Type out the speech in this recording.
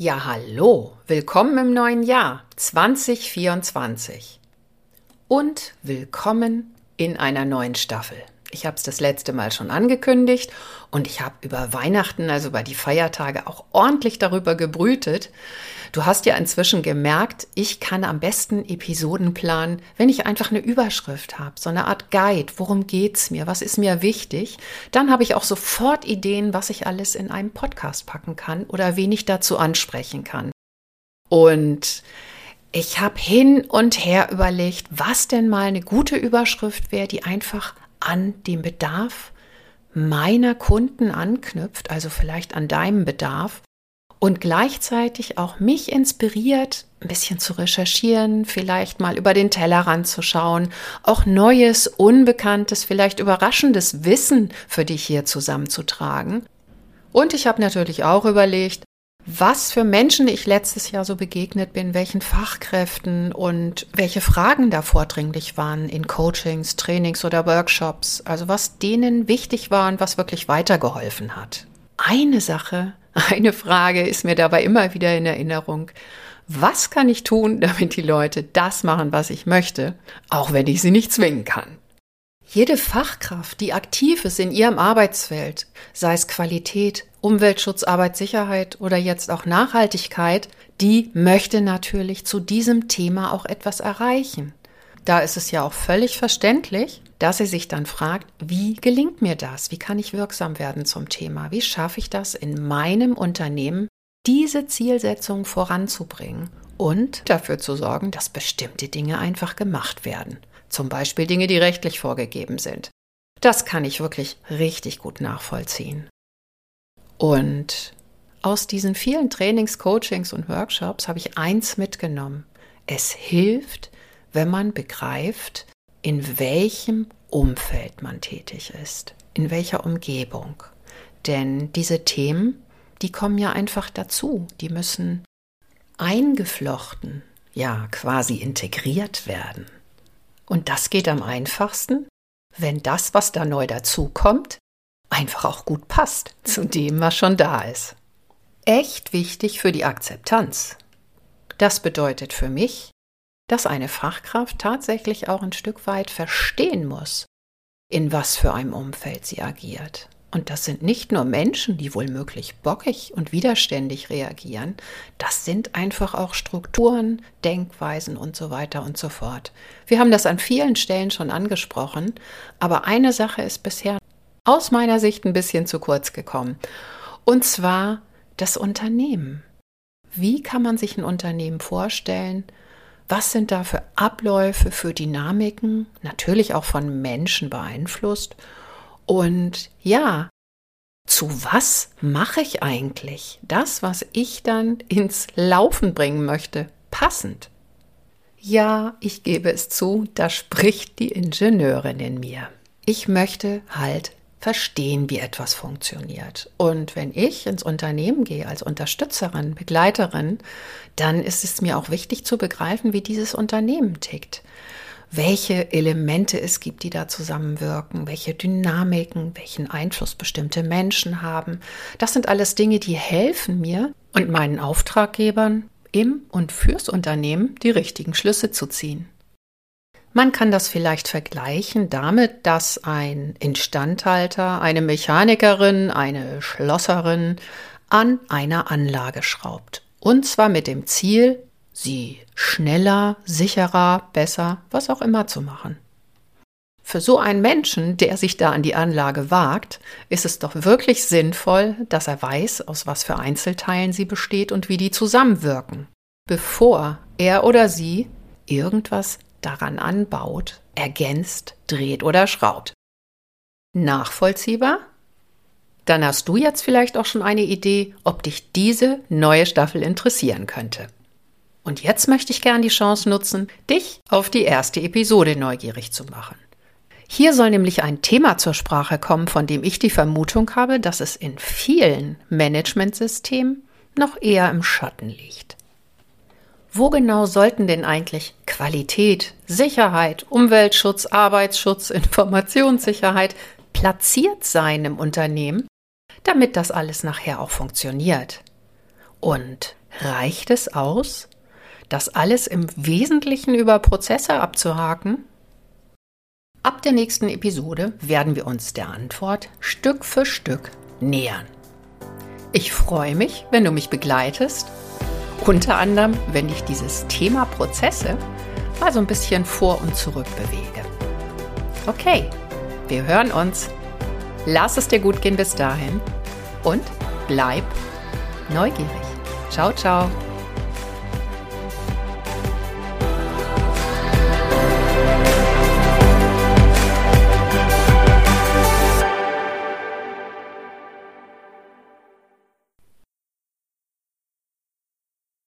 Ja, hallo, willkommen im neuen Jahr 2024 und willkommen in einer neuen Staffel. Ich habe es das letzte Mal schon angekündigt und ich habe über Weihnachten, also über die Feiertage, auch ordentlich darüber gebrütet. Du hast ja inzwischen gemerkt, ich kann am besten Episoden planen, wenn ich einfach eine Überschrift habe, so eine Art Guide. Worum geht's mir? Was ist mir wichtig? Dann habe ich auch sofort Ideen, was ich alles in einen Podcast packen kann oder wen ich dazu ansprechen kann. Und ich habe hin und her überlegt, was denn mal eine gute Überschrift wäre, die einfach an den Bedarf meiner Kunden anknüpft, also vielleicht an deinem Bedarf und gleichzeitig auch mich inspiriert, ein bisschen zu recherchieren, vielleicht mal über den Tellerrand zu schauen, auch neues, unbekanntes, vielleicht überraschendes Wissen für dich hier zusammenzutragen. Und ich habe natürlich auch überlegt, was für Menschen ich letztes Jahr so begegnet bin, welchen Fachkräften und welche Fragen da vordringlich waren in Coachings, Trainings oder Workshops. Also was denen wichtig war und was wirklich weitergeholfen hat. Eine Sache, eine Frage ist mir dabei immer wieder in Erinnerung. Was kann ich tun, damit die Leute das machen, was ich möchte, auch wenn ich sie nicht zwingen kann? Jede Fachkraft, die aktiv ist in ihrem Arbeitsfeld, sei es Qualität, Umweltschutz, Arbeitssicherheit oder jetzt auch Nachhaltigkeit, die möchte natürlich zu diesem Thema auch etwas erreichen. Da ist es ja auch völlig verständlich, dass sie sich dann fragt, wie gelingt mir das? Wie kann ich wirksam werden zum Thema? Wie schaffe ich das in meinem Unternehmen, diese Zielsetzung voranzubringen und dafür zu sorgen, dass bestimmte Dinge einfach gemacht werden? Zum Beispiel Dinge, die rechtlich vorgegeben sind. Das kann ich wirklich richtig gut nachvollziehen. Und aus diesen vielen Trainings, Coachings und Workshops habe ich eins mitgenommen. Es hilft, wenn man begreift, in welchem Umfeld man tätig ist, in welcher Umgebung. Denn diese Themen, die kommen ja einfach dazu, die müssen eingeflochten, ja quasi integriert werden. Und das geht am einfachsten, wenn das, was da neu dazukommt, einfach auch gut passt zu dem, was schon da ist. Echt wichtig für die Akzeptanz. Das bedeutet für mich, dass eine Fachkraft tatsächlich auch ein Stück weit verstehen muss, in was für einem Umfeld sie agiert. Und das sind nicht nur Menschen, die wohlmöglich bockig und widerständig reagieren, das sind einfach auch Strukturen, Denkweisen und so weiter und so fort. Wir haben das an vielen Stellen schon angesprochen, aber eine Sache ist bisher aus meiner Sicht ein bisschen zu kurz gekommen. Und zwar das Unternehmen. Wie kann man sich ein Unternehmen vorstellen? Was sind da für Abläufe, für Dynamiken, natürlich auch von Menschen beeinflusst? Und ja, zu was mache ich eigentlich das, was ich dann ins Laufen bringen möchte, passend? Ja, ich gebe es zu, da spricht die Ingenieurin in mir. Ich möchte halt verstehen, wie etwas funktioniert. Und wenn ich ins Unternehmen gehe als Unterstützerin, Begleiterin, dann ist es mir auch wichtig zu begreifen, wie dieses Unternehmen tickt welche Elemente es gibt, die da zusammenwirken, welche Dynamiken, welchen Einfluss bestimmte Menschen haben. Das sind alles Dinge, die helfen mir und meinen Auftraggebern im und fürs Unternehmen die richtigen Schlüsse zu ziehen. Man kann das vielleicht vergleichen damit, dass ein Instandhalter, eine Mechanikerin, eine Schlosserin an einer Anlage schraubt. Und zwar mit dem Ziel, sie schneller, sicherer, besser, was auch immer zu machen. Für so einen Menschen, der sich da an die Anlage wagt, ist es doch wirklich sinnvoll, dass er weiß, aus was für Einzelteilen sie besteht und wie die zusammenwirken, bevor er oder sie irgendwas daran anbaut, ergänzt, dreht oder schraubt. Nachvollziehbar? Dann hast du jetzt vielleicht auch schon eine Idee, ob dich diese neue Staffel interessieren könnte. Und jetzt möchte ich gern die Chance nutzen, dich auf die erste Episode neugierig zu machen. Hier soll nämlich ein Thema zur Sprache kommen, von dem ich die Vermutung habe, dass es in vielen Managementsystemen noch eher im Schatten liegt. Wo genau sollten denn eigentlich Qualität, Sicherheit, Umweltschutz, Arbeitsschutz, Informationssicherheit platziert sein im Unternehmen, damit das alles nachher auch funktioniert? Und Reicht es aus, das alles im Wesentlichen über Prozesse abzuhaken? Ab der nächsten Episode werden wir uns der Antwort Stück für Stück nähern. Ich freue mich, wenn du mich begleitest, unter anderem, wenn ich dieses Thema Prozesse mal so ein bisschen vor und zurück bewege. Okay, wir hören uns. Lass es dir gut gehen bis dahin und bleib neugierig. Ciao, ciao.